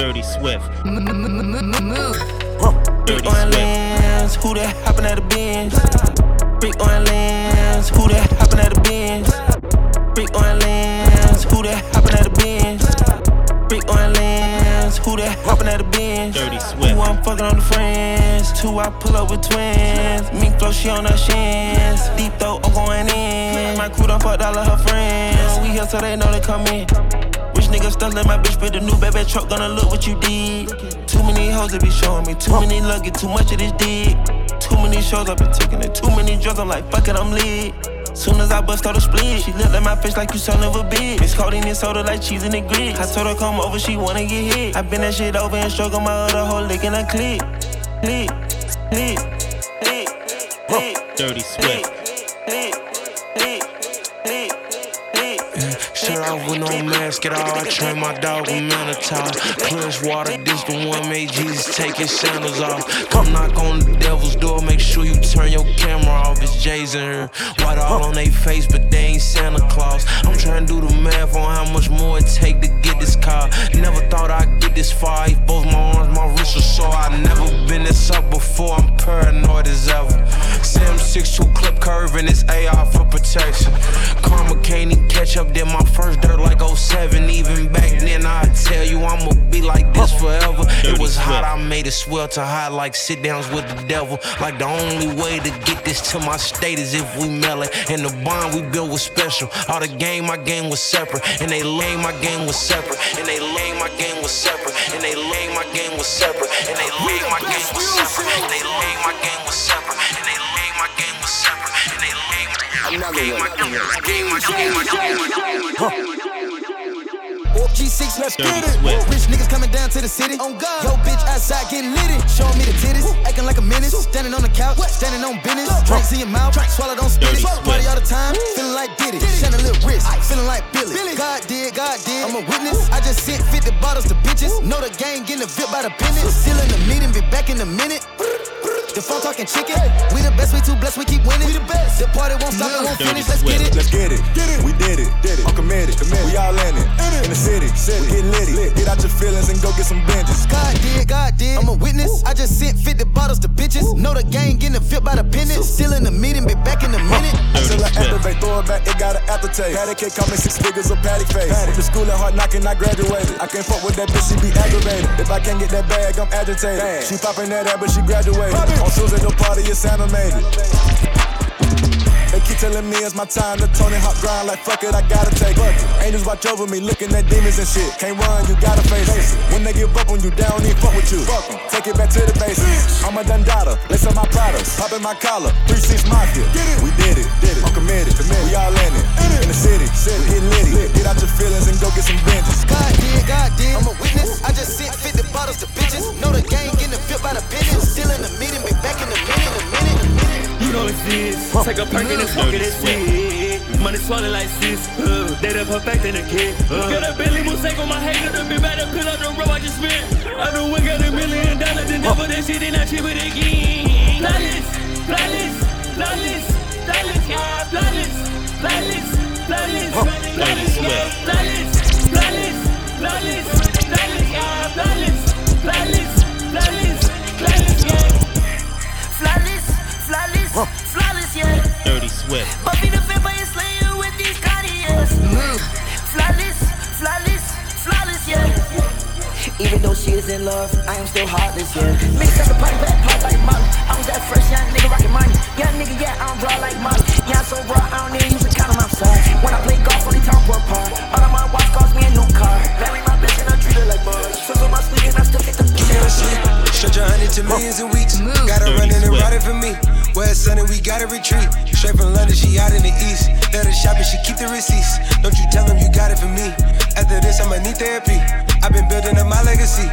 Dirty Swift. Big orange lens, who that hopping at the bins? Big orange lens, who that hopping at the bins? Big orange lens, who that hopping at the bins? Big orange who that hopping at the bins? Dirty Swift. Who I'm fucking on the friends? Two I pull up with twins. Mink flow, she on her shins. Deep throat, I'm going in. My crew done fucked all of her friends. We here so they know they come in. Rich nigga stuck let my bitch with the new baby truck. Gonna look what you did. Too many hoes that be showing me. Too many luggage, too much of this dick. Too many shows I've been taking it. Too many drugs, I'm like, fuck it, I'm lit. Soon as I bust out the split, she looked at my face like you son of a bitch. It's cold in this soda like cheese in the grits. I told her come over, she wanna get hit. I been that shit over and struggle my other whole lick and I click, click, click, click, click, Dirty Swift. Off with no mask at all. I train my dog with Minotaur. Clutch water, this the one made Jesus take his sandals off. Come knock on the devil's door, make sure you turn your camera off. It's Jay's in here. White all on they face, but they ain't Santa Claus. I'm trying to do the math on how much more it take to get this car. Never thought I'd get this far. Both my arms, my wrists are sore. I never been this up before. I'm paranoid as ever. Sam 6'2 clip curve and it's AR for protection. Karma can't even catch up, did my first dirt like 07. Even back then, I'd tell you I'ma be like this forever. It was hot, I made it swelter hot like sit downs with the devil. Like the only way to get this to my state is if we mail it. And the bond we built was special. All the game, my game was separate. And they lame, my game was separate. And they lame, my game was separate. And they lame, my game was separate. And they lame, my game was separate. And they lame, my game was separate. And they lame, my game was separate. And they lame, my game, my game, my game, my game, my game, my game. G6, let's Dirty get it. Swift. Rich niggas coming down to the city. On God. Yo, bitch, outside getting litty. Showing me the titties. Acting like a menace. Standing on the couch. Standing on business. Drinks in your mouth. Swallow, don't spit Dirty it. Swift. Party all the time. Feeling like Diddy. Shining a little wrist. Feeling like Billy. God did, God did. I'm a witness. I just sent 50 bottles to bitches. Know the gang getting a VIP by the pennies. Still in the meeting, be back in a minute. The phone talking chicken. We the best, we too blessed, we keep winning. We the best. The party won't stop, it won't Dirty finish. Let's get it. Let's get it. Get it. We did it. Did it. I'm committed. committed. We all in it. In, the city. city. We get litty. Lit. Get out your feelings and go get some binges. God did, God did. I'm a witness. I just sent 50 bottles to bitches. Know the gang getting a fit by the pennies. Still in the meeting, be back in a minute. Dirty Until I Swift. activate, throw it back, it got an aftertaste. Patty cake call me six figures of patty face. Went to school at hard knocking, I graduated. I can't fuck with that bitch, she be aggravated. If I can't get that bag, I'm agitated. She popping that ass, but she graduated. On Tuesday, the party, it's animated. They keep telling me it's my time to Tony Hawk grind like fuck it, I gotta take it. Angels watch over me, looking at demons and shit. Can't run, you gotta face it. When they give up on you, they don't even fuck with you. Fuck 'em. Take it back to the basics. I'm a Dundada, listen my products, popping my collar, three six mafia. We did it, did it. I'm committed, we all in it. In the city, city, get litty. Get out your feelings and go get some binges. God did, God did. I'm a witness. I just sent 50 bottles to bitches. Know the gang getting a fit by the pennies. Still in the meeting, be back in a minute, a minute. You know it's this. Take a perk and smoke it and shit. Money swallowed like sis. Uh, they done perfecting the kid. Uh. Got a Billy Mosaic on my hater to be better. Put up the road I just spent. I know we got a million dollars and never that shit and I chip it again. Flawless, love, I am still heartless, yeah. Mix up the pipe, back, pop like Molly. I'm that fresh young nigga rockin' money. Young nigga, yeah, I'm raw like Molly. Yeah, I'm so raw, I don't even use a condom outside. When I play golf, only time for a par. All of my watch cost me a new car. Marry my bitch and I treat her like Mars. So on my sleeve and I still get the Stretch a hundred to millions in weeks. Got her running and riding for me. Where it's sunny, we gotta retreat. Straight from London, she out in the east. Let her shop and she keep the receipts. Don't you tell them you got it for me. After this, I'ma need therapy. I've been building up my legacy.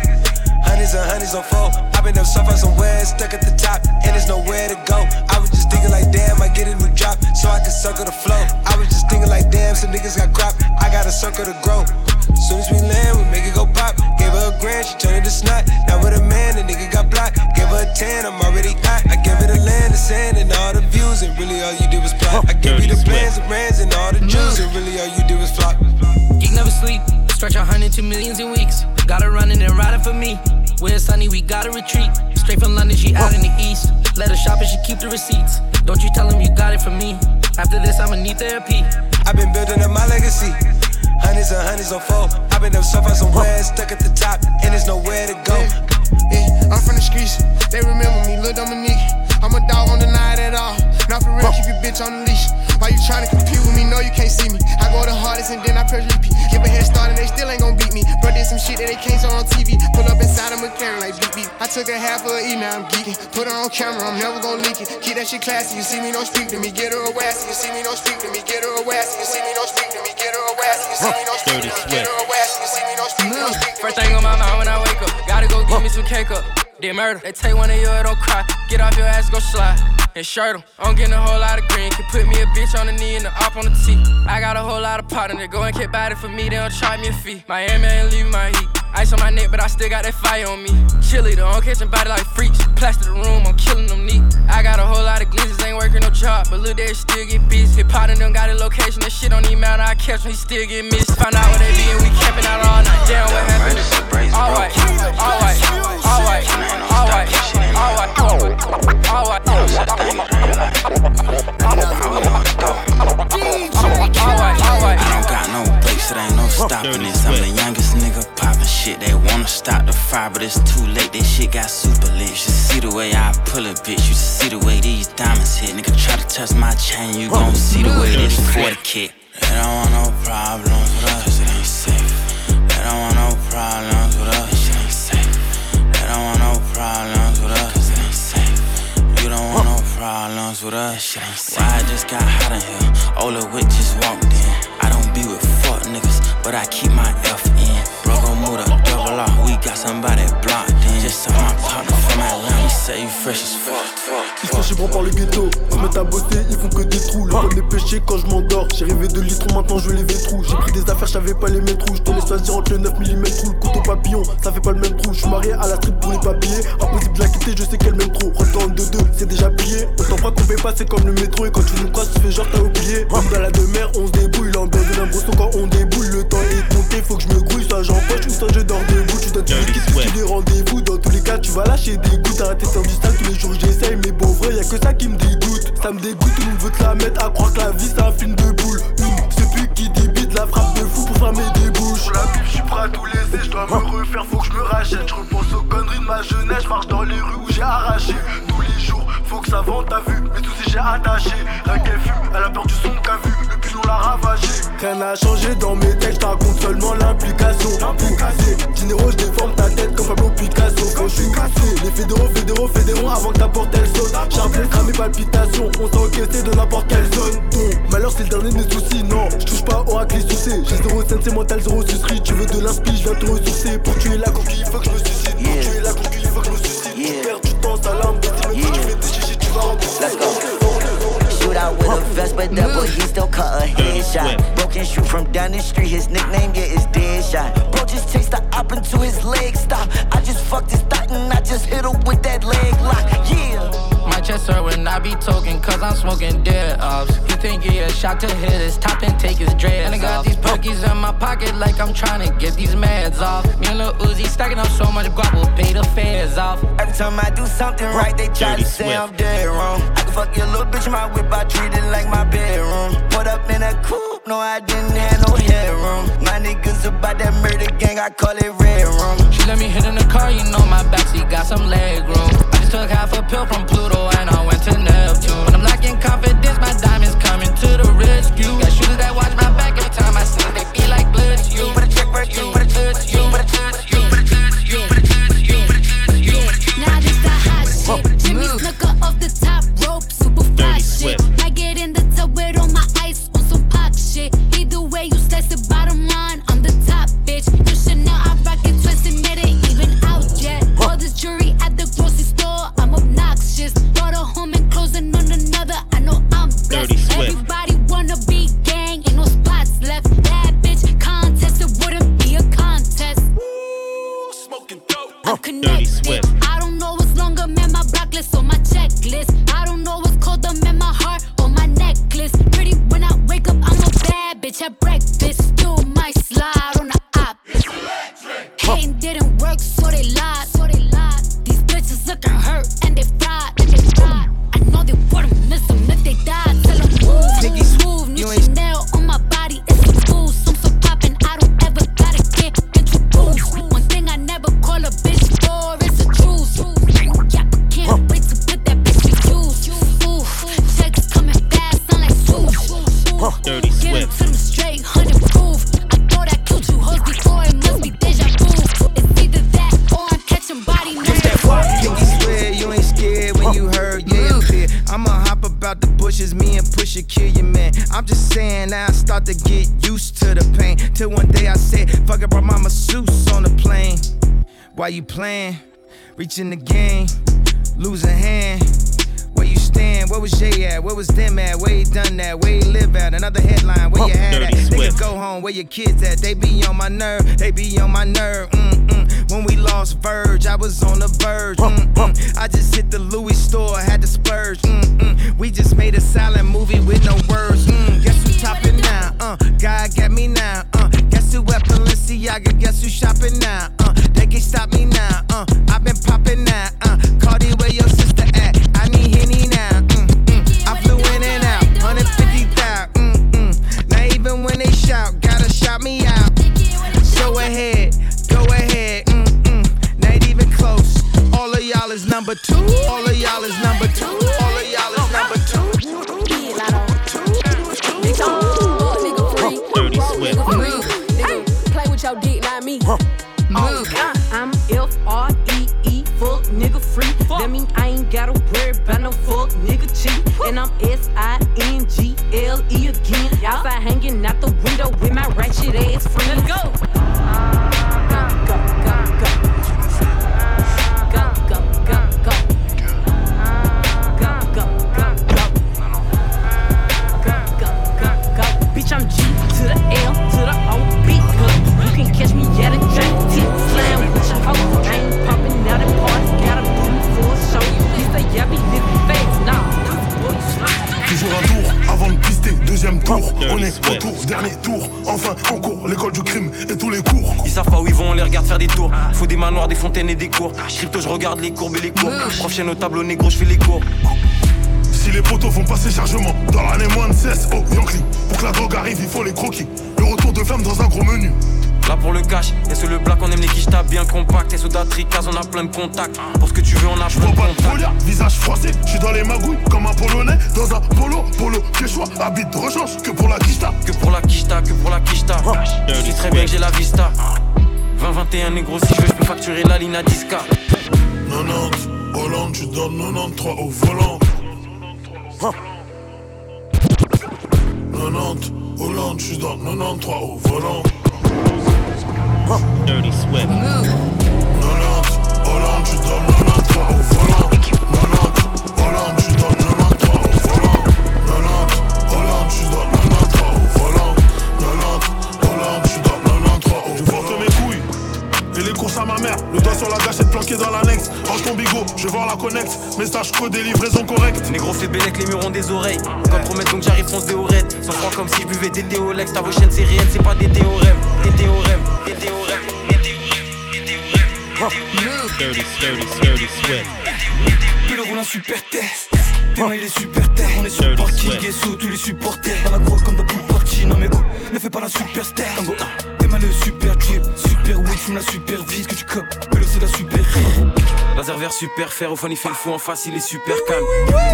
Hundreds and hundreds on four. I've been up so far somewhere, stuck at the top, and there's nowhere to go. I was just thinking like, damn, I get a new drop, so I can circle the flow. I was just thinking like, damn, some niggas got crop. I got a circle to grow. Soon as we land, we make it go pop. Gave her a grand, she turned it to snot. Now with a man, the nigga got blocked. Gave her a 10, I'm already hot. I gave her the land, the sand, and all the views, and really all you did was plot. I gave you the plans, the brands, and all the juice, and really all you did was flop. Geek never sleep. Stretch a hundred to millions in weeks. Got her running and riding for for me. Where sunny, we gotta retreat. Straight from London, she out in the east. Let her shop and she keep the receipts. Don't you tell him you got it from me. After this, I'ma need therapy. I've been building up my legacy. Hundreds and hundreds on four. I've been up so far somewhere, stuck at the top, and there's nowhere to go. Yeah, yeah, I'm from the streets. They remember me, Lil Dominique. I'm a dog on the night at all. Not for real, keep your bitch on the leash. Why you tryna compete with me? No, you can't see me. I go the hardest and then some shit that they can't show on TV. Pull up inside a McLaren like beep beep. I took a half of an now I'm geeking. Put her on camera, I'm never gon' leak it. Keep that shit classy. You see me, don't speak to me. Get her a wassy. You see me, don't speak to me. Get her a wassy. You see me, don't speak to me. Get her a wassy. You see me, don't speak to me. Get her a wassy. You see me, don't speak to me. First thing on my mind when I wake up, gotta go get me some cake up. Did murder, they take one of you, don't cry. Get off your ass, go slide. And shirt em. I'm getting a whole lot of green. Can put me a bitch on the knee and the op on the T. I got a whole lot of partner that go and get body for me, they don't charge me a fee. Miami ain't leaving my heat. Ice on my neck, but I still got that fire on me. Chilly, though, I'm catching body like freaks. Plaster the room, I'm killing them neat. I got a whole lot of glitches, ain't working no job, but look, they still get busy. Hip hop them got a location, that shit don't even matter. I catch when he still get missed. Find out where they be and we camping out all night. Damn, what happened? Alright, alright, alright, alright, alright, alright. I don't got no it ain't no stopping this. I'm the youngest nigga poppin' shit. They wanna stop the fire, but it's too late. This shit got super lit. You should see the way I pull it, bitch. You should see the way these diamonds hit. Nigga try to touch my chain, you gon' see the way this 40 kick. They don't want no problems problems with us, shit ain't. Why I just got hot in here? Ola Wick just walked in. I don't be with fuck niggas, but I keep my F in. Bro, gon' move the double off, we got somebody blocked in. He say you fresh as fuck. Ils sont chibrants par le ghetto, ils mettent à bosser, ils font que des trous. Le est péché quand je m'endors. J'ai rêvé de litres, maintenant je les vétrous. J'ai pris des affaires, j'avais pas les mêmes trous. Je te laisse choisir entre le 9 mm trou, le couteau papillon, ça fait pas le même trou. Je suis marié à la street pour les papiers. Impossible de la quitter, je sais qu'elle m'aime trop. Retourne de deux, c'est déjà. On t'en fera qu'on paye pas, c'est comme le métro. Et quand tu nous croises, tu fais genre t'as oublié. Comme dans la demeure, on se débrouille. L'ambiance de l'imbrosson quand on déboule. Le temps est compté, faut que je me grouille. Soit j'empoche ou soit je dors debout. Tu donnes tous les kits, tu les rendez-vous. Dans les cas, tu vas lâcher des gouttes. Arrêter de faire du sale tous les jours, j'essaye. Mais bon, vrai, y'a que ça qui me dégoûte. Ça me dégoûte, tout le monde veut te la mettre à croire que la vie c'est un film de boule. C'est plus qui débite la frappe de fou pour fermer des bouches. Pour la bif, je suis prêt à tout laisser, je dois me refaire, faut que je me rachète. Je repense aux conneries de ma jeunesse, je marche dans les rues où j'ai arraché. Tous les jours, faut que ça vende, t'as vu, mais tout si j'ai attaché. Rien qu'elle fume, elle a peur du son qu'a vu, le pilon l'a ravagé. Rien n'a changé dans mes textes, raconte seulement l'implication. L'implication, Dinero, je déforme ta tête comme Pablo Picasso. Quand je suis cassé, les fédéraux, fédéraux, fédéraux, avant que ta porte elle saute. Charbon, cramé, palpitations, on s'est encaissé de n'importe quelle zone. Ton malheur, c'est le dernier de mes soucis, non. Je touche pas au hack les succès. J'ai zéro scène, c'est mental, zéro sucerie. Tu veux de l'inspi, je viens te ressourcer. Pour tuer la conquille, faut que je me suicide. Pour tuer la conquille, faut que je me suicide. Tu perds tu fais des chichis, tu vas rembourser. Let's go. Shoot out with a vest, but that boy, he still cut a headshot. Broken shoe from down the street, his nickname, yeah, is Deadshot. Bro just takes the op into his leg stop. I just fucked his thought and I just hit him with that leg lock. Yeah. My chest hurt when I be talking, cause I'm smoking dead ops. You think he a shot to hit his top and take his dreads And I got these perkies in my pocket like I'm trying to get these meds off. Me and Lil Uzi stacking up so much guap, we'll pay the fares off. Every time I do something right, they try to say I'm dead wrong. I can fuck your little bitch in my whip, I treat it like my bedroom. Put up in a coupe, no, I didn't have no headroom. My niggas about that murder gang, I call it red room. Reaching the game, losing hand. Where you stand? Where was Jay at? Where was them at? Where he done that? Where he live at? Another headline. Where you had at? Nigga, go home. Where your kids at? They be on my nerve. They be on my nerve. Mm-mm. When we lost Verge, I was on the verge. Mm-mm. I just hit the Louis store, had to splurge. Mm-mm. We just made a silent movie with no words. Mm. Guess who topping now? Uh, God got me now. Who at Balenciaga? Guess who shopping now? Uh, they can stop me now. Uh, I've been popping now. Uh, Cardi, where your sister at? I need Henny now. Mm-mm. I flew in and out, 150,000. Mm-mm. Now even when they shout, gotta shout me out. Go ahead, go ahead. Mm-mm. Not even close. All of y'all is number two. All And I'm S I N G L E again. Outside hanging out the window with my ratchet ass friend. Let's. Go, tour. On est retour, dernier tour. Enfin, on court l'école du crime et tous les cours. Ils savent pas où ils vont, on les regarde faire des tours. Faut des manoirs, des fontaines et des cours. Crypto, je regarde les courbes et les cours. Prof chaîne au tableau négro, je fais les cours. Si les poteaux font passer chargement dans l'année moins de 16, oh Yankee. Pour que la drogue arrive, il faut les croquis. Le retour de flamme dans un gros menu. Là pour le cash, et sur le black, on aime les quiches bien compact. Et sur Datricaz, on a plein de contacts. Pour ce que tu veux, on a plein de contacts. visage froissé. Je suis dans les magouilles comme un polonais. Dans un polo, polo, quechua. Habite de rechange que pour la quicheta. Que pour la quicheta, que pour la quicheta. Je sais très bien que j'ai la vista. 20-21 négro, si je veux, je peux facturer la ligne à 10K. 90, Hollande, je donne 93 au volant. 90, Hollande, je donne 93 au volant. Dirty Swift. 90, ma mère, le doigt sur la gâchette planqué dans l'annexe. Range ton bigot, je vais voir la connexe. Message codé, livraison correcte. Négro fait bélec, les murs ont des oreilles. Quand promettre donc j'arrive, fonce des oreilles. Sans froid comme si je buvais des théolex. Ta vos chaînes, c'est réel, c'est pas des théorèmes. Des théorèmes, des théorèmes, des théorèmes, des théorèmes. Dirty, dirty, dirty Swift. Puis le roulant super test. Demain il est super terre, on est sur le parking et sous tous les supporters. Dans la grotte comme dans pool party, non mais oh, ne fais pas la superstar. Tango, Demain le super drip, super weed, fume la super vie, que tu copes. Pélo c'est la super Laser vert super fer, au fun il fait le fou en face, il est super calme.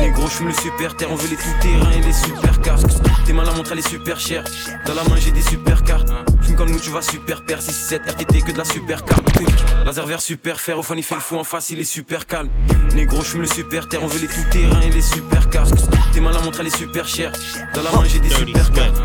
Je fume le super terre, on veut les tout terrain et les super casques. Tes mains la montre, elle est super chère. Dans la main, j'ai des super cartes. Fume comme nous, tu vas super père. 667 RTT que de la super carte. Laser vert super fer, au fun il fait le fou en face, il est super calme. Je fume le super terre, on veut les tout terrain et les super casques. Tes mains la montre, elle est super chère. Dans la main, j'ai des super cartes.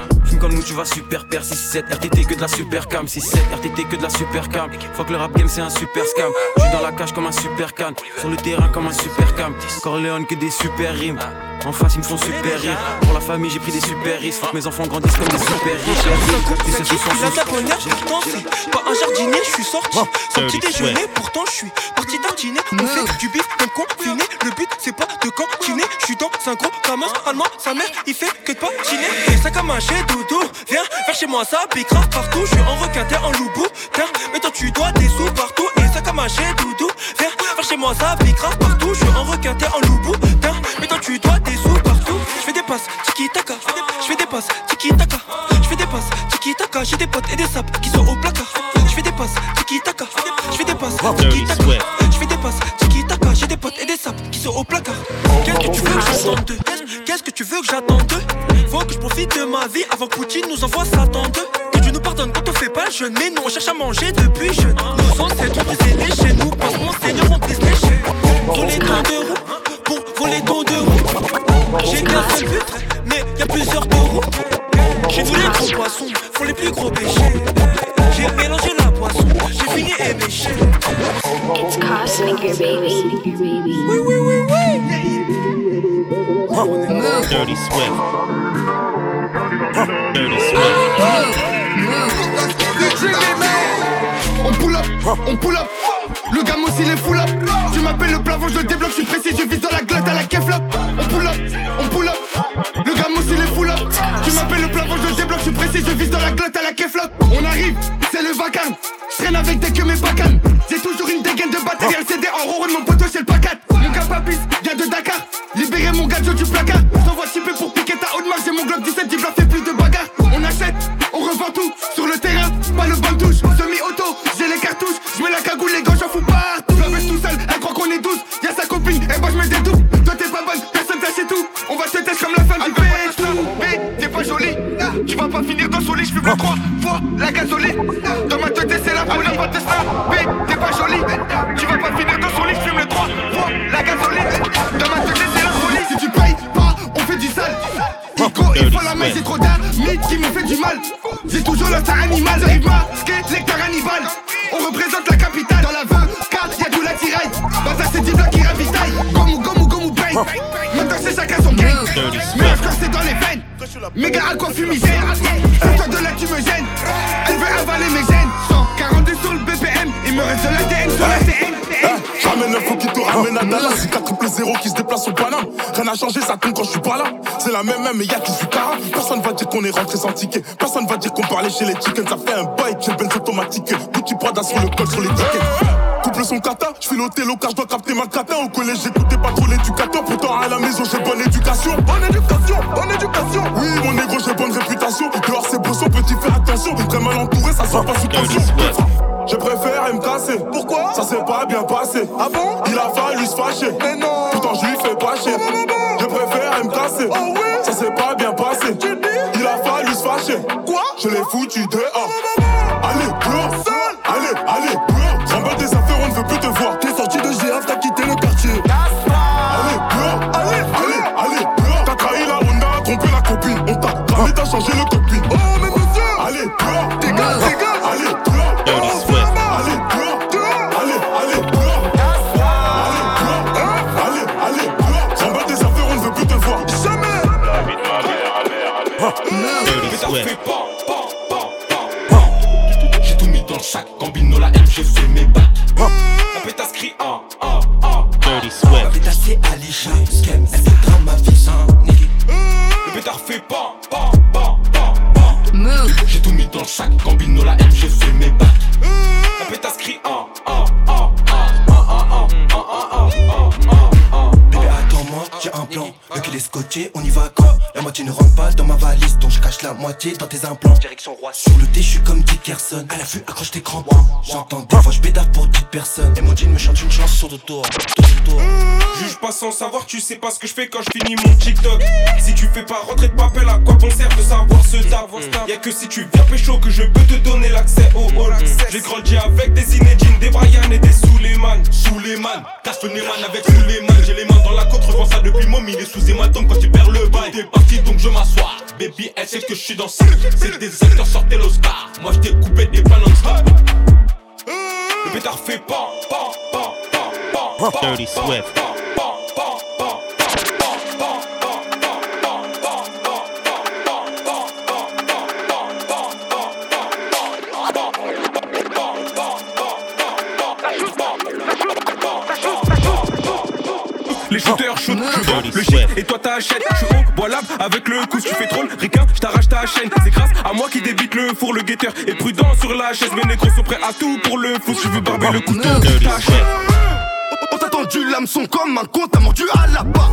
Vas super père. 667 RTT que de la super cam. 67 RTT que de la super cam. Faut que le rap game, c'est un super scam. Je suis dans la cage comme un super can. Sur le terrain comme un super cam. Corleone que des super rimes. En face, ils me font super rire. Pour la famille, j'ai pris des super risques. Faut que mes enfants grandissent comme des super riches. C'est ce soir, Il a ce sa soir. bonheur, pourtant c'est pas un jardinier, je suis sorti sans petit déjeuner, pourtant je suis parti tartiner. On fait du bif comme confiné, le but c'est pas de cantiner. Je suis dans un gros camas allemand, sa mère il fait que de patiner. Et ça comme un doudou. Viens faire chez moi ça, pique grave partout. Je suis en requin, t'es en loubou. Mais toi tu dois des sous partout. Et ça comme un doudou. Viens faire chez moi ça, pique grave partout. Je suis en requin, t'es en loubou. Mais toi tu dois des sous partout. Je fais des passes, tiki taka. Je fais des passes, tiki taka. Je fais des passes, tiki taka. J'ai des potes et des sapes qui sont au placard. Je fais des passes, tiki taka. Je fais des passes, tiki taka. Je fais des passes, et des sapes qui sont au placard. Qu'est-ce que tu veux que j'attende Qu'est-ce que tu veux que j'attende d'eux? Que je profite de ma vie avant que Poutine nous envoie Satan d'eux. Que Dieu nous pardonne quand on fait pas le jeûne. Mais nous on cherche à manger depuis jeune. Nos ancêtres ont les chaînes. Nous parce mon Seigneur on brise les chaînes. Voler ton de roue pour voler ton de roue. J'ai qu'un seul but, mais y a plusieurs taureaux. J'ai tous les gros poissons, font les plus gros péchés. J'ai mélangé la poisson, j'ai fini. It's Cosmaker, baby. Oui, oui, oui, oui. Dirty Swift. Dirty Swift. On pull up, on pull up. Le gamin aussi les full up. Tu m'appelles le plafond, je le débloque, je suis précis, je vise dans la glotte à la keflop. On pull up, on pull up. Le gamin aussi les full up. Tu m'appelles le plafond, je le débloque, je suis précis, je vise dans la glotte à la keflop. On arrive, le vacarme. Je traîne avec des que mes bacanes. J'ai toujours une dégaine de batterie, LCD en rond, mon poteau c'est le pacat. Mon gars papis vient de Dakar. Libérez mon gadget du placard. J'envoie chipper pour piquer ta haute marge. J'ai mon globe 17, il fait plus de bagarre. On achète, on revend tout. Sur le terrain, pas le bon touche. Semi-auto, j'ai les cartouches. Je mets la cagoule, les gars, j'en fous partout. Je la baisse tout seul, elle croit qu'on est 12. Y'a sa copine, et moi je me dédouble. Toi t'es pas bonne, personne t'a tout. On va se tester comme la femme du t'es pas jolie. Tu vas pas finir dans son lit, j'fume le 3 animal, masqué, lecteur. On représente la capitale. Dans la 24, y'a tout l'attirail. Bata, c'est du bloc qui ravitaille. Gomu, gomu, gomu, bang. Maintenant, c'est chacun son gang. Mais encore, c'est dans les veines. Méga à quoi fumigène. C'est toi de là, tu me gênes. Elle veut avaler mes gènes. 142 sur le BPM. Il me reste de l'ADN sur la TN. J'amène un fou qui te ramène à Dallas. C'est 4 triple 0 qui se déplace au Paname. Rien n'a changé, ça tombe quand je suis pas là. C'est la même même, mais y'a qui suis cara. Personne va dire qu'on est rentré sans ticket. Personne va dire qu'on parlait chez les chickens. Ça fait un bail, j'ai le benz automatique. Petit Prada sur le col, sur les tickets. Couple son kata, je file au télo car je dois capter ma cata. Au collège, j'écoutais pas trop l'éducateur. Pourtant, à la maison, j'ai bonne éducation. Bonne éducation, bonne éducation. Oui, mon négro, j'ai bonne réputation. Dehors, c'est beau, son petit, fais attention. Très mal entouré, ça sent pas sous tension. Je préfère me casser. Pourquoi? Ça s'est pas bien passé. Ah bon? Il a fallu se fâcher. Mais non Pourtant je lui fais pas chier. Je l'ai foutu dehors. tu sais pas ce que je fais quand je finis mon TikTok. Si tu fais pas rentrer de papel, à quoi bon sert de savoir ce taf mm. Y'a que si tu viens pécho que je peux te donner l'accès au hall. Mm. Mm. J'ai grandi avec des Zinedine, des Brian et des Suleiman. Suleiman, casse le avec Suleiman. J'ai les mains dans la côte, revends ça depuis mon il est sous hématome quand tu perds le bail. T'es parti donc je m'assois. Baby, elle sait que je suis dans ça. C'est des acteurs, sortez l'Oscar. Moi je t'ai coupé des panneaux Le pétard fait pan, pan, pan, les shooters shoot. Je vends le shit et toi t'achètes. Je suis haut, bois avec le coup. Tu fais troll, ricain, je t'arrache ta chaîne. C'est grâce à moi qui débite le four, le guetteur. Et prudent sur la chaise, mes négros sont prêts à tout pour le fou. Je veux barber le couteau. T'achètes. On t'a tendu l'hameçon comme un con, t'as mordu à la part.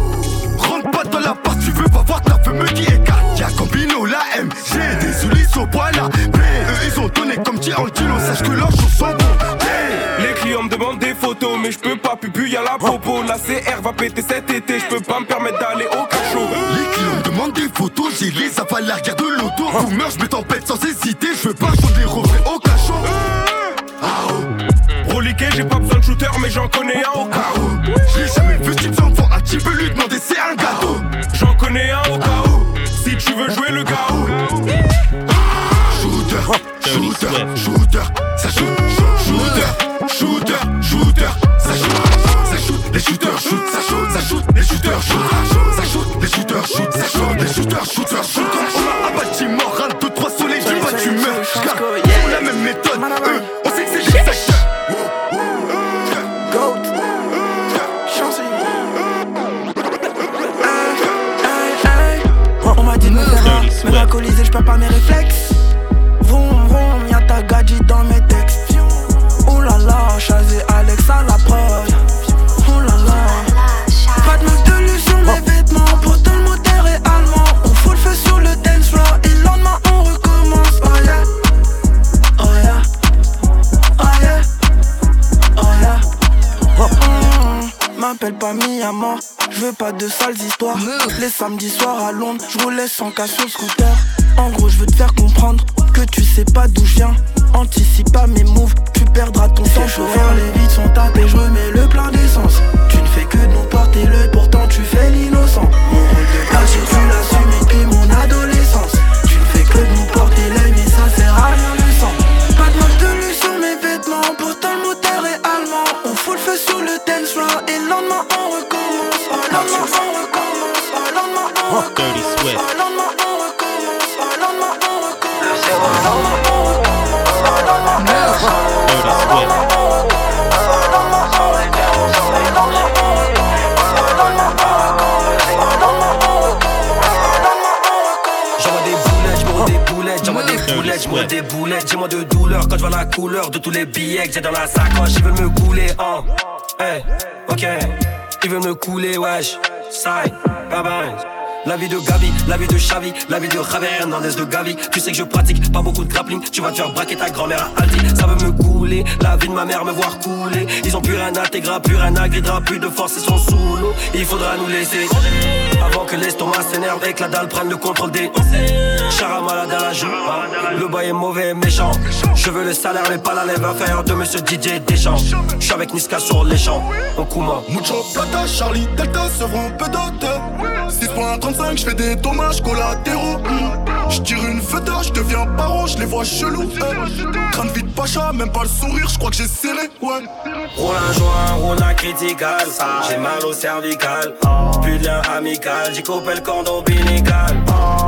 Rentre pas dans la part, tu veux pas voir ta femme qui écarte. Y'a Combino, la M, j'ai des souliers au poil là. Eux ils ont donné comme on sache que leurs choses sont mais je peux pas, pupu y'a la popo. La CR va péter cet été, je peux pas me permettre d'aller au cachot. Les clients me demandent des photos, j'ai les à l'arrière de l'auto. Vous meurent, je me tempête sans hésiter, je veux pas des refrains au cachot. Ah oh. Reliqué, j'ai pas besoin de shooter, mais j'en connais un au cas où. J'ai jamais vu ce type d'enfant, un petit peu lui demander c'est un gâteau. J'en connais un au cas où. Si tu veux jouer le gars Shooter, shooter, shooter, ça shoot, shooter, shooter, shoot, ça shoot, ça shoot, les shooters shoot, ça shoot, les shooters shoot, ça shoot, les shooters shoot, ça shoot. On a bâtiment, un, deux, trois soleils, je dis pas tu meurs, car on la même méthode, eux, on sait que c'est des acteurs. On m'a dit de me faire un, mais alcoolisé, je perds pas mes Les samedis soirs à Londres, je vous laisse en cas sur scooter. En gros, je veux te faire comprendre que tu sais pas d'où je viens. Anticipe pas mes moves, tu perdras ton temps. Chauffeur, les vides sont tapés, je remets le plein d'essence. Tu ne fais que de nous porter l'œil, pourtant tu fais l'innocent. Mon rôle de cacher, tu l'assumes depuis mon adolescence. Tu ne fais que de nous porter l'œil, mais ça sert à rien le sang. Pas de marque de luxe sur mes vêtements, pourtant le moteur est allemand. On fout le feu sur le dance floor et le lendemain on recommence. Oh, le lendemain on recommence. Dirty Swift. je des boulettes, j'ai moins de douleur quand je vois la couleur de tous les billets que j'ai dans la sacoche. Ils veulent me couler, hein. Hey, ok, ils veulent me couler, wesh. Side, bye bye. La vie de Gabi, la vie de Xavi, la vie de Javier Hernandez de Gavi. Tu sais que je pratique pas beaucoup de grappling. Tu vas te faire braquer ta grand-mère à Aldi. Ça veut me couler, la vie de ma mère me voir couler. Ils ont plus rien à Tégra, plus rien à Gridra, plus de force, ils sont sous l'eau. Il faudra nous laisser avant que l'estomac s'énerve et que la dalle prenne le contrôle des. Chara malade à la joue. Le bail est mauvais et méchant. Je veux le salaire, mais pas la lèvre inférieure de monsieur DJ Deschamps. Je suis avec Niska sur les champs. On Kuma. Mucho plata, Charlie Delta, Sevron, Pedote 6.35, je fais des dommages collatéraux. Je tire une feutre, je deviens paro, je les vois chelous eh. Crâne vide pacha, même pas le sourire, je crois que j'ai serré, ouais Roule un joint, roule un critical. J'ai mal au cervical. Plus de lien amical, j'ai coupé le cordon ombilical.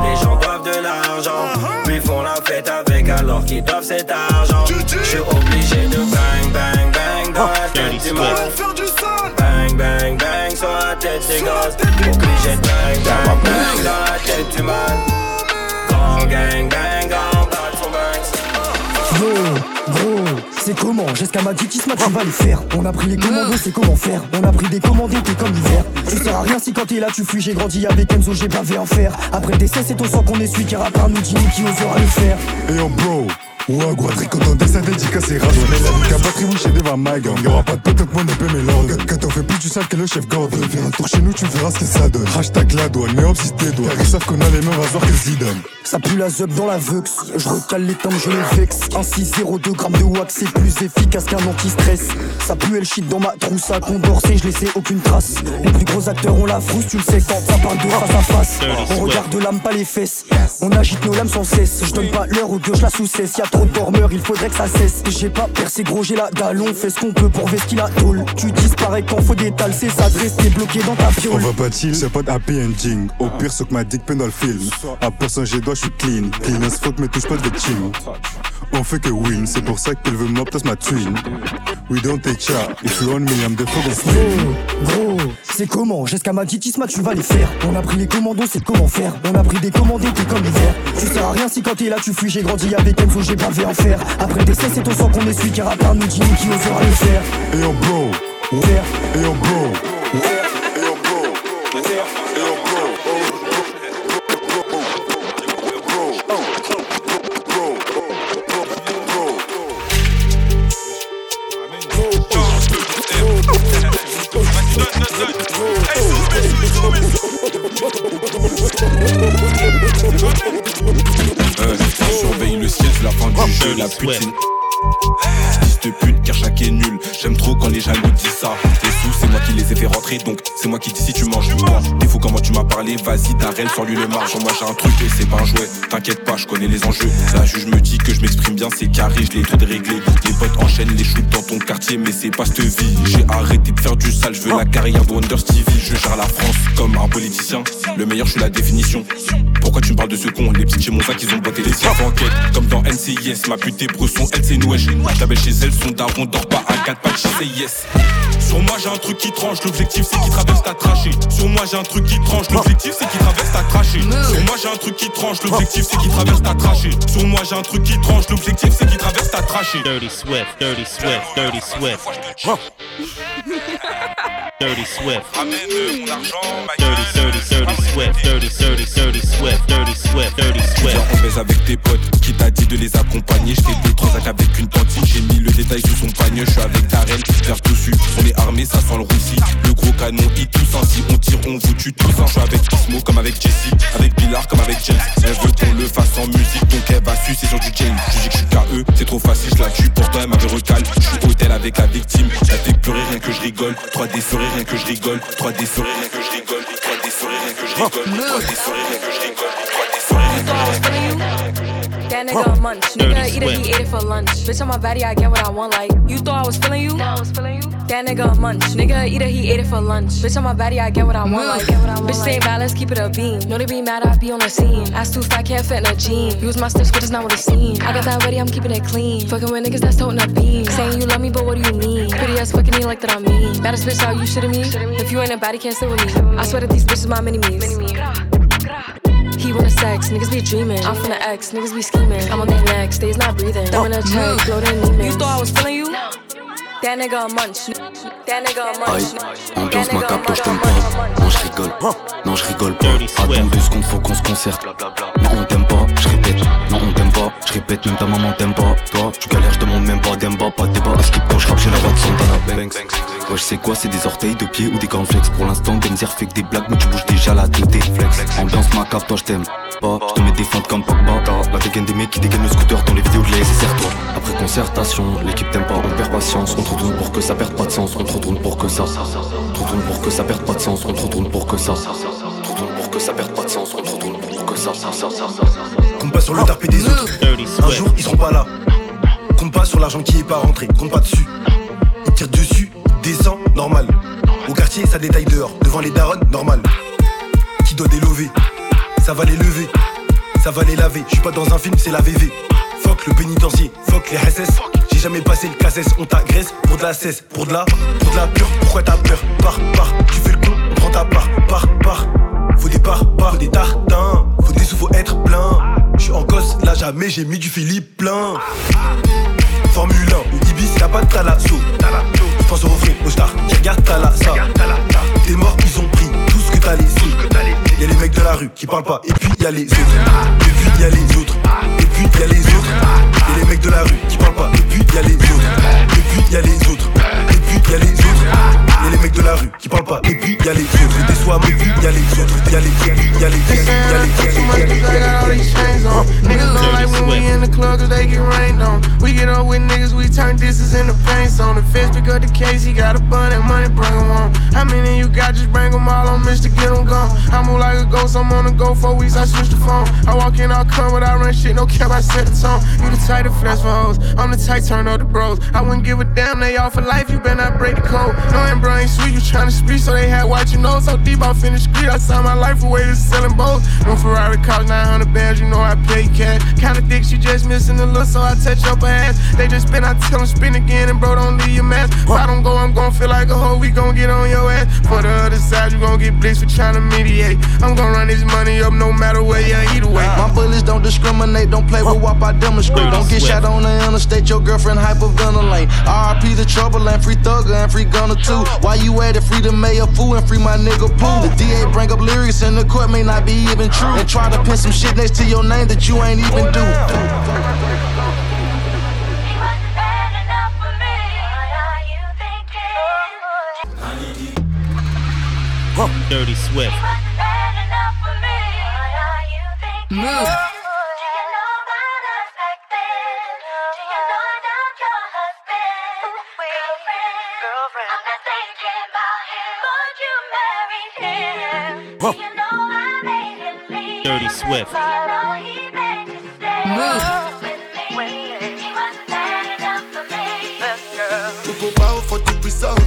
Les gens doivent de l'argent, puis font la fête avec alors qu'ils doivent cet argent. Je suis obligé de bang, bang, bang dans la tête du mal. Bang, bang, bang sur la tête des gosses. Bang, bang dans la tête du mal. Grand gang, gang, bad son banks. Yo, gros, c'est comment Jusqu'à ma dit tu vas les faire. On a pris les commandos, c'est comment faire. On a pris des commandés, t'es comme l'hiver. Ça sert à rien si quand t'es là, tu fuis. J'ai grandi avec Enzo, j'ai bavé en fer. Après le décès, c'est ton sang qu'on essuie. Qui rappeur nous dit qui osera le faire. Et yo bro Wagwa, très content de sa dédicace et rage On est là, donc à batterie, chez des gang Y'aura pas de pote, mon épée, l'orgue Quand on fait plus, tu sais que le chef garde Viens un tour chez nous, tu verras ce que ça donne Hashtag la douane, mais hop si tes doigts ils savent qu'on a les mêmes rasoirs que Zidane Ça pue la zub dans la vux. Je recale les tombes, je les vexe. Un 6-0, grammes de wax, c'est plus efficace qu'un anti-stress. Ça pue le shit dans ma trousse à Condorcet, je laissais aucune trace. Les plus gros acteurs ont la frousse, tu le sais quand ça parle de face à face. On regarde de l'âme, pas les fesses. On agite nos lames sans cesse. Je donne pas l'heure aux gauche la sous-cesse. Trop de dormeurs, il faudrait que ça cesse. J'ai pas percé gros, j'ai la dalle. On fait ce qu'on peut pour vestir la tôle. Tu disparais quand faut des tales, c'est ça de rester bloqué dans ta On piole. va pas chill, c'est pas de happy ending Au pire, ce que ma dick peine dans le film À personne j'ai doigt, je suis clean Clean as fuck, mais touche pas de team on fait que win, c'est pour ça qu'elle veut m'obtenir ma twin. We don't take chat, if you want me, I'm the Gros, gros, c'est comment? Jusqu'à ma titisma tu vas les faire. On a pris les commandos, c'est comment faire? On a pris des commandés, t'es comme l'hiver. Tu sers à rien si quand t'es là tu fuis. J'ai grandi avec Enzo, j'ai pas en faire. Après des c'est ton sang qu'on celui qui rappe un nous dit qui osera le faire. Et en bro, et en bro. Du jeu, la putine. De pute, car chaque est nul. J'aime trop quand les jaloux disent ça. Les sous, c'est moi qui les ai fait rentrer, donc c'est moi qui dis si tu manges du moi. Des fou comment tu m'as parlé, vas-y, Darrell, sors lui le marge. Moi j'ai un truc et c'est pas un jouet. T'inquiète pas, je connais les enjeux. La juge me dit que je m'exprime bien, c'est carré, je l'ai tout réglé. Les potes enchaînent les shoots dans ton quartier, mais c'est pas cette vie. J'ai arrêté de faire du sale, je veux la carrière de Wonder Stevie. Je gère la France comme un politicien. Le meilleur, je suis la définition. Pourquoi tu me parles de ce con? Les petits chez mon sac, ils ont botté les siens enquête. Comme dans NCIS, ma pute et bresson, elle c'est noué. J'avais chez elle, son daron dort pas à 4 pas de yes. Sur moi j'ai un truc qui tranche, l'objectif c'est qu'il traverse ta trachée. Sur moi j'ai un truc qui tranche, l'objectif c'est qu'il traverse ta trachée. Sur moi j'ai un truc qui tranche, l'objectif c'est qu'il traverse ta trachée. Sur moi j'ai un truc qui tranche, l'objectif c'est qu'il traverse ta trachée. Dirty Swift, Dirty Swift, Dirty Swift. Dirty Swift. Amène mon argent, Dirty, dirty, dirty Swift, dirty, dirty, dirty Swift, dirty Swift, dirty Swift. Viens, on baise avec tes potes, qui t'a dit de les accompagner. J'fais deux transacts avec une tantine, j'ai mis le détail sous son panier. J'suis avec Darrell, vers toussu. On est armé, ça sent le roussi. Le gros canon, il tousse ainsi. On tire, on vous tue tous. J'suis avec Ismo comme avec Jesse, avec Billard comme avec James. Elle veut qu'on le fasse en musique, donc elle va sucer sur du James. Je dis que j'suis KE, c'est trop facile, j'la tue. Pourtant elle m'avait recal. J'suis hôtel avec la victime. Elle fait pleurer rien que je rigole. 3D ferait rien que je rigole. 3D ferait rien que je rigole. 3D ferait rien que je rigole. 3D ferait rien que je rigole. Nigga a munch. Nigga eat it, he ate it for lunch. Bitch, on my body, I get what I want. Like, you thought I was feeling you? No, I was feeling you. That nigga a munch. Nigga eat it, he ate it for lunch. Bitch, on my body, I get what I want. Like, bitch, say bad, let's keep it a beam. Know they be mad, I be on the scene. Ass too fat, can't fit in a jean. Use my sticks, but it's not what it seems. I got that ready, I'm keeping it clean. Fucking with niggas that's toting a beam. Saying you love me, but what do you mean? Pretty ass fucking me like that I'm mean. Baddest bitch out, you shitting me? If you ain't a baddie, can't sit with me. I swear that these bitches my mini me's. He wanna sex, niggas be dreaming. I'm from the X, niggas be scheming. I'm on their neck, stays not breathing. Throw in a check, floating demons. You thought I was feeling you? That nigga a munch. That nigga a munch. Aïe, ambiance ma capte, je t'aime pas. Non, je rigole. Non, je rigole pas. Attends deux secondes, faut qu'on se concerte. Non, on t'aime pas, je répète. Non, on t'aime pas, je répète, même ta maman t'aime pas. Toi, tu galères, je demande même pas d'emba, pas de débat. À skip quand je rappe, j'ai la voix de Santana Banks. Je sais quoi, c'est des orteils de pied ou des cornflakes. Pour l'instant, Benzer fait que des blagues, mais tu bouges déjà la tête. Flex. Ambiance ma capte, toi, je t'aime pas. Je te mets des fentes comme Pogba. La dégaine des mecs qui dégainent le scooter dans les vidéos de l'AS, serre-toi. Après concertation, l'équipe t'aime pas, on perd patience. On te retourne pour que ça perde pas de sens. On te retourne pour que ça. On te retourne pour que ça perde pas de sens. On te retourne pour que ça. On te retourne pour que ça perde pas de sens. On te retourne pour que ça. Pas sur le tarpé des autres. Un jour, ils seront pas là. Pas sur l'argent qui est pas rentré. Pas dessus. Ils tirent dessus, descend, normal. Au quartier, ça détaille dehors. Devant les darons, normal. Qui doit délever Ça va les lever. Ça va les laver. Je suis pas dans un film, c'est la VV. Fuck le pénitencier, fuck les SS. J'ai jamais passé le cassesse, on t'agresse pour de la cesse, pour de la, pour de la pure. Pourquoi t'as peur? Par, par, tu fais le con, on prend ta part, par, par. Faut des par, par, des tartins, faut des sous, faut être plein. Je suis en gosse, là jamais j'ai mis du Philippe plein. Formule 1 ou Ibis, y'a pas de talasso. Pense au refrain, au qui regarde Talassa. T'es mort, ils ont pris tout ce que t'as laissé. Y'a les mecs de la rue qui parlent pas, et puis y'a les autres. Et puis y'a les autres. Et puis y'a les autres. Y'a les mecs de la rue qui parlent pas, et puis y'a les autres. Et puis y'a les autres. Y'a les autres. Y'a les mecs de la rue qui parlent pas, et puis y'a les autres. Des soirs, et puis y'a les autres. Y'a les autres. Y'a les autres. Y'a les autres. I got all these chains on. Niggas don't like when we in the club cause they get rained on. We get up with niggas, we turn disses into paint on. The fence because up the case, he got a bun and money, bring him home. How many you got? Just bring them all on, Mr. Get them gone. I move like a ghost, I'm on the go for weeks, I switch the phone. I walk in, I'll come, but I run shit, no cap, I set the tone. You the type to flex for hoes, I'm the type turn up the bros. I wouldn't give a damn, they all for life, you not break the code. No, and bro ain't sweet, you tryna speak, so they had watch you know. So deep, I finished street, I signed my life away to selling bows. No Ferrari cost 900 bands, you know I pay cash. Kinda thick, she just missing the look, so I touch up her ass. They just spin, I tell them spin again, and bro, don't leave your mask. If I don't go, I'm gon' feel like a hoe, we gon' get on your ass. For the other side, you gon' get blitzed for tryna mediate. I'm gon' run this money up no matter where you either way. My bullets don't discriminate, don't play with WAP, I demonstrate. Don't get shot on the interstate, your girlfriend hyperventilate. RP the trouble and free thugger and free Gunna too. Why you at it? Free the mayor fool and free my nigga poo. The DA bring up lyrics and the court may not be even true. And try to pin some shit next to your name that you ain't even do. Dirty Swift. Move. Dirty Swift. We go bow for the result.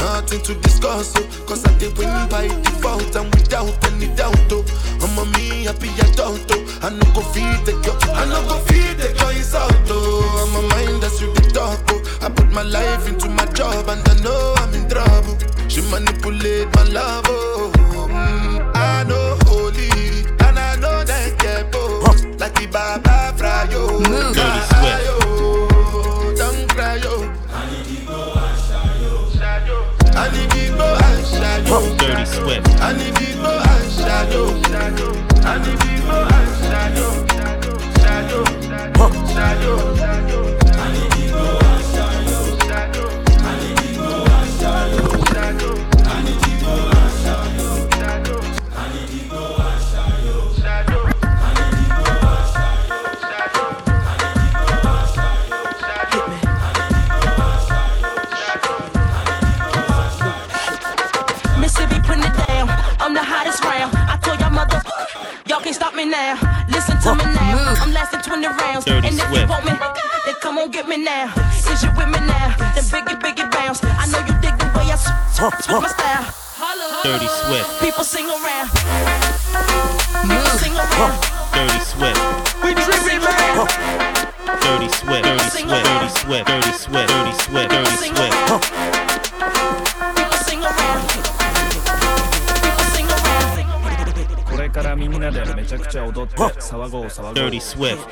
Nothing to discuss, oh. Cause I did win by default and without any doubt, oh. I'm a me happy adult, oh. I no go feed the girl, I no go feed the girl insult, oh. I'm a mind that's you the talk, oh. I put my life into my job and I know I'm in trouble. She manipulate my love, oh. Mm, I know holy and I know that get both. Like the Baba Frayo. Dirty Swift. Don't cry, yo. I need to go and shadow. Dirty Swift. I need to go and shadow. I need to go and shadow. then come on get me now. Is you with me now? Then biggie, biggie bounce. I know you dig the way I switch my style. Dirty Swift. People sing around. People sing around. Dirty Swift. We tripping, man. Dirty Swift. Dirty Swift. Dirty Swift. Dirty Swift. Dirty Swift. Dirty Swift. People sing around. People sing around. これからみんなでめちゃくちゃ踊って騒ごう騒ごう Dirty Swift.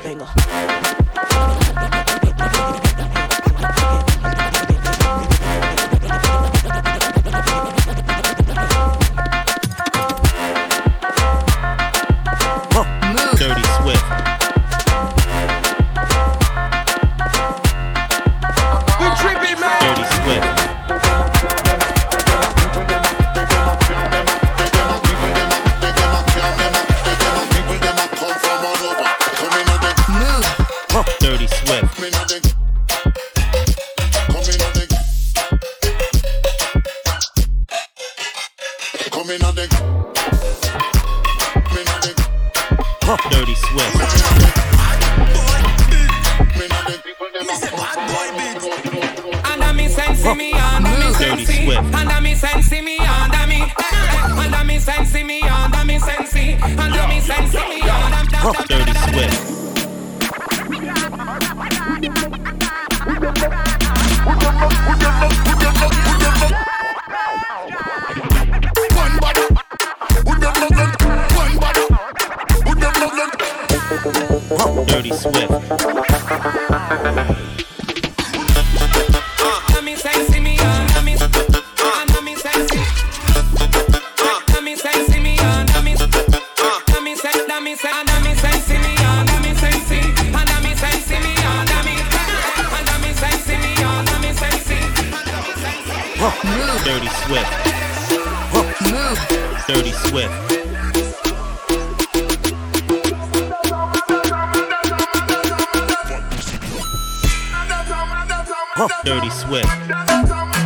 Dirty Swift.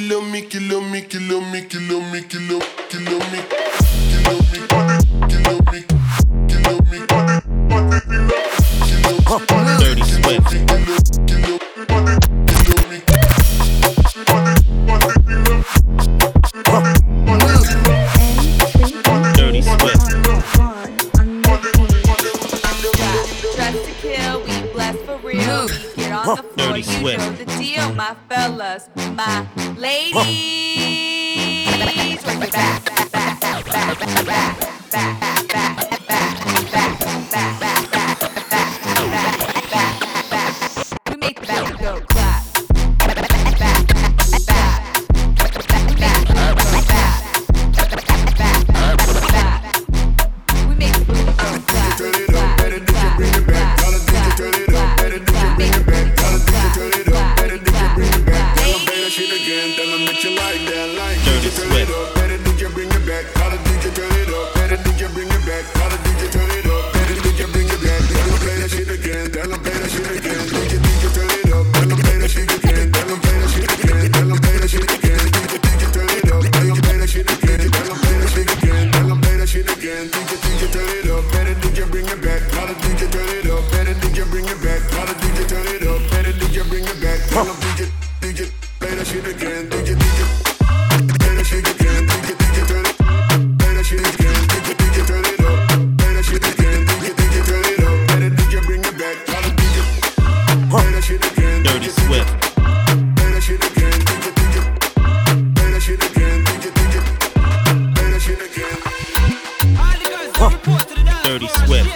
kilo me, kilo me, kilo me, kilo me, kilo, kilo me, kilo me, kilo me. Dirty Swift. Huh. Dirty Swift.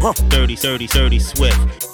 Huh. Dirty, dirty, dirty Swift.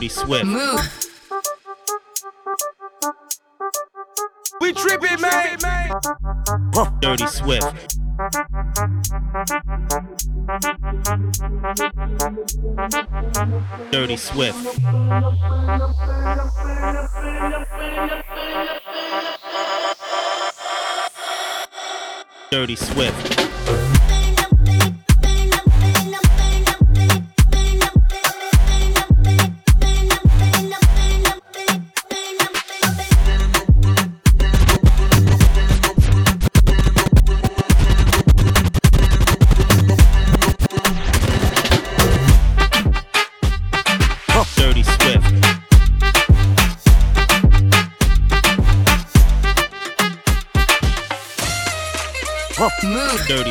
Dirty Swift. Move. We tripping, man. Dirty Swift. Dirty Swift. Dirty Swift.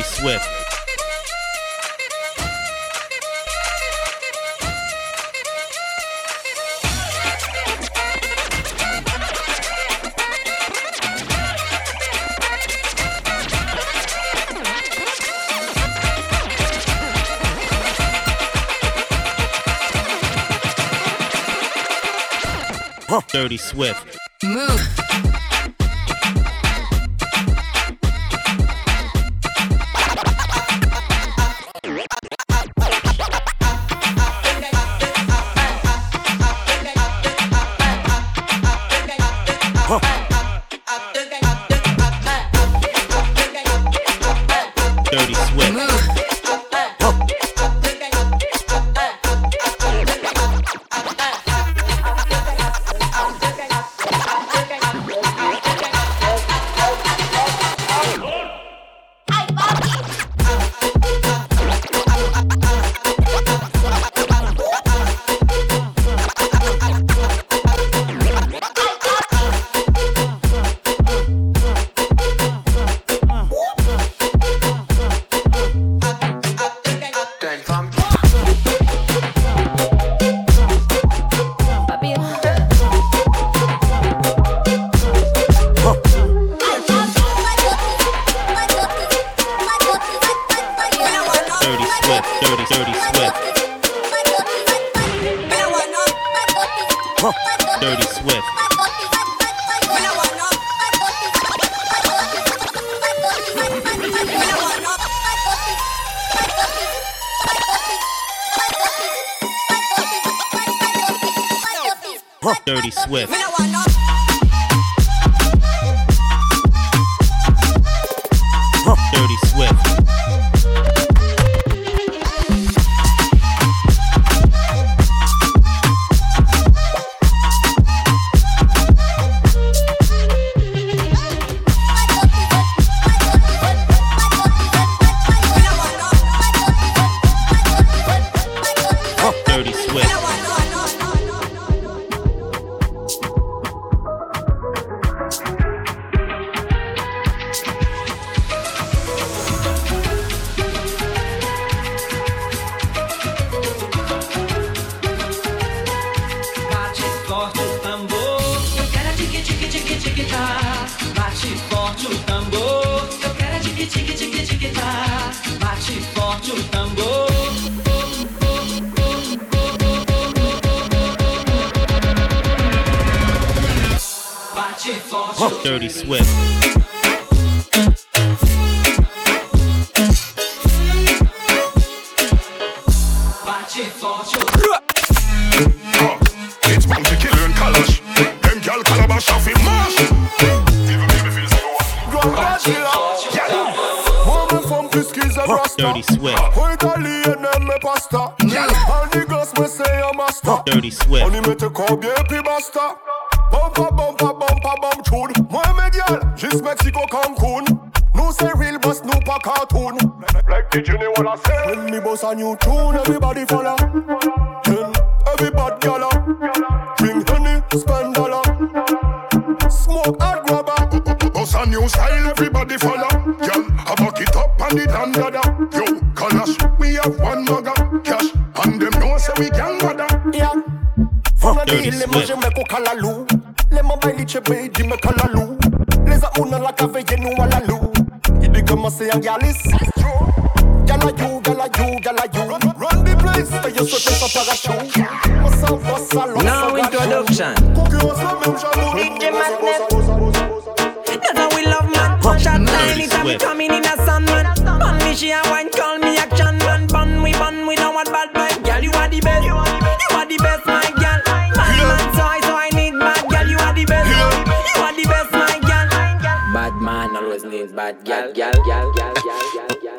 Dirty Swift. Dirty Swift. Move. 허. Dirty Swift. bien bad gal, gal, gal, gal, gal, gal, gal.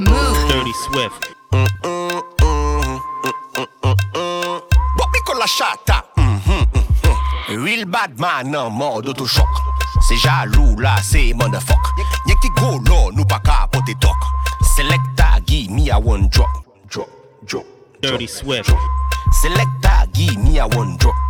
Move. Dirty Swift. Bobby la chata. Real bad man en mode shock. C'est jaloux là, c'est motherfucker. Y'a qui go no, nous pas capoter toc. Selecta, give me a one drop. Drop, drop. Dirty Swift. Selecta, give me a one drop.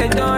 sueño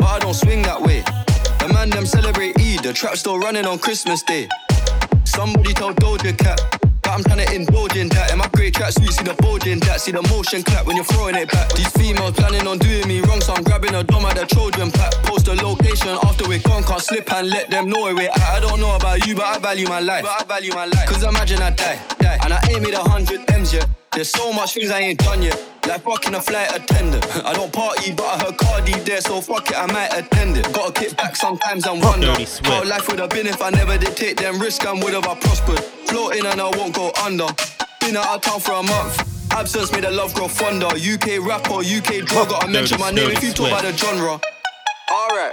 but I don't swing that way. The man them celebrate Eid, the trap still running on Christmas Day. Somebody told Doja Cat that I'm trying to indulge in that. In my great tracksuit, see the bulge in that, see the motion clap when you're throwing it back. These females planning on doing me wrong, so I'm grabbing a dom at the children pack. Post a location after we're gone, can't slip and let them know where we're. I don't know about you, but I value my life. But I value my life. Cause imagine I die, die, and I ain't made a hundred M's yet. There's so much things I ain't done yet. Like fucking a flight attendant. I don't party, but I heard Cardi there, so fuck it, I might attend it. Gotta kick back sometimes and wonder Dirty Swift. how life would have been if I never did take them risks and would have I prospered. Floating and I won't go under. Been out of town for a month. Absence made the love grow fonder. UK rapper, UK drug. Gotta mention my name if you talk about the genre. Alright.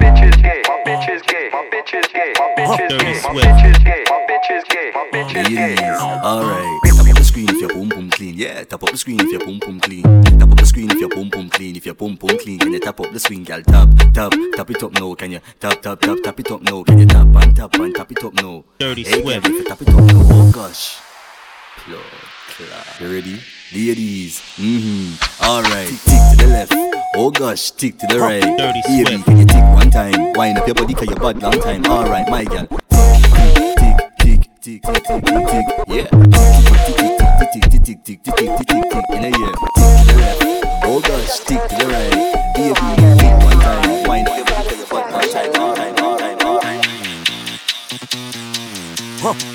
bitch is gay. My bitch is gay. My bitch is gay. My bitch is gay. My bitch is gay. Alright. Tap up the screen if your boom boom clean. Yeah, tap up the screen if your boom boom clean. Tap up the screen if your boom boom clean. If your boom boom clean, can you tap up the screen, gal? Tap, tap, tap it up now. Can you tap, tap, tap, tap it up now? Can you tap and tap and tap it up now? Dirty hey, Swift. Girl, if you tap it up now, oh gosh. Plug, clap. You ready? Ladies, mm-hmm. Alright. Tick, tick to the left. Oh gosh, tick to the right. Baby, can you tick one time? Wind up your body cause you're bad long time. Alright, my gal. Tick, tick, tick, tick, tick, tick, tick. Yeah. Tick, tick, tick, tick, tick, tick, tick, tick, tick, tick, tick, tick. In a year. Tick to the left. Oh gosh, tick to the right. Baby,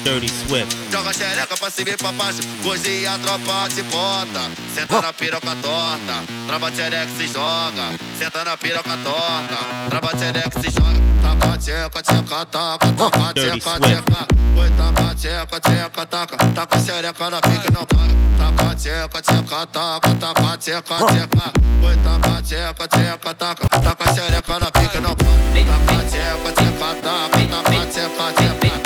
Dirty Swift. Joga xereca pra cima e pra baixo. Hoje a tropa se bota. Senta na piroca torta. Trava xereca se joga. Senta na piroca torta. Trava xereca se joga. Taca tcheca, tcheca, taca. Taca tcheca, tcheca. Oi, taca tcheca, tcheca, taca. Taca xereca na pica, não para. Taca tcheca, tcheca, taca. Taca tcheca, tcheca. Oi, taca tcheca, tcheca, taca. Taca xereca na pica, não para. Taca tcheca, tcheca, taca. Taca tcheca, tcheca.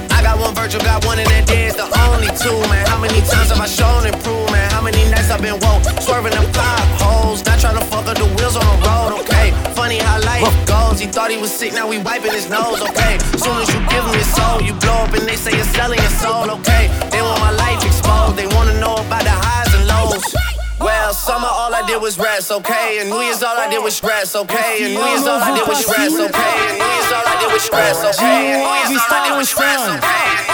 I got one virtual, got one, and that day is the only two, man. How many times have I shown and proved, man? How many nights I've been woke, swerving them clock holes, not trying to fuck up the wheels on the road, okay? Funny how life goes. He thought he was sick, now we wiping his nose, okay? Soon as you give him your soul, you blow up and they say you're selling your soul, okay? They want my life exposed, they wanna know about the highs and lows. Well, summer all I did was rest, okay? And New Year's all I did was stress, okay? And New Year's all I did was stress, okay? And New Year's all I did was stress, okay? And New Year's all I did was stress, okay?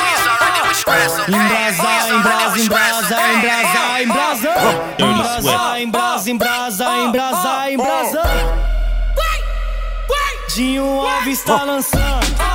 Embrasar, embrasa, embrasa, embrasa, embrasa. Embrasar, embrasa, embrasa, embrasa, embrasa. Dinho Alves tá lançando.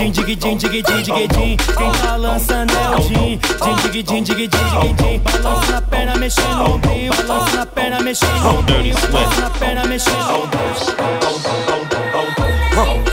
Din, dig, din, dig, din, dig, din. Quem tá lançando é o Din. Din, dig, din, dig, din, dig, din. Balança na perna, mexendo ombrinho. Balança na perna, mexendo ombrinho. Balança na perna, Dirty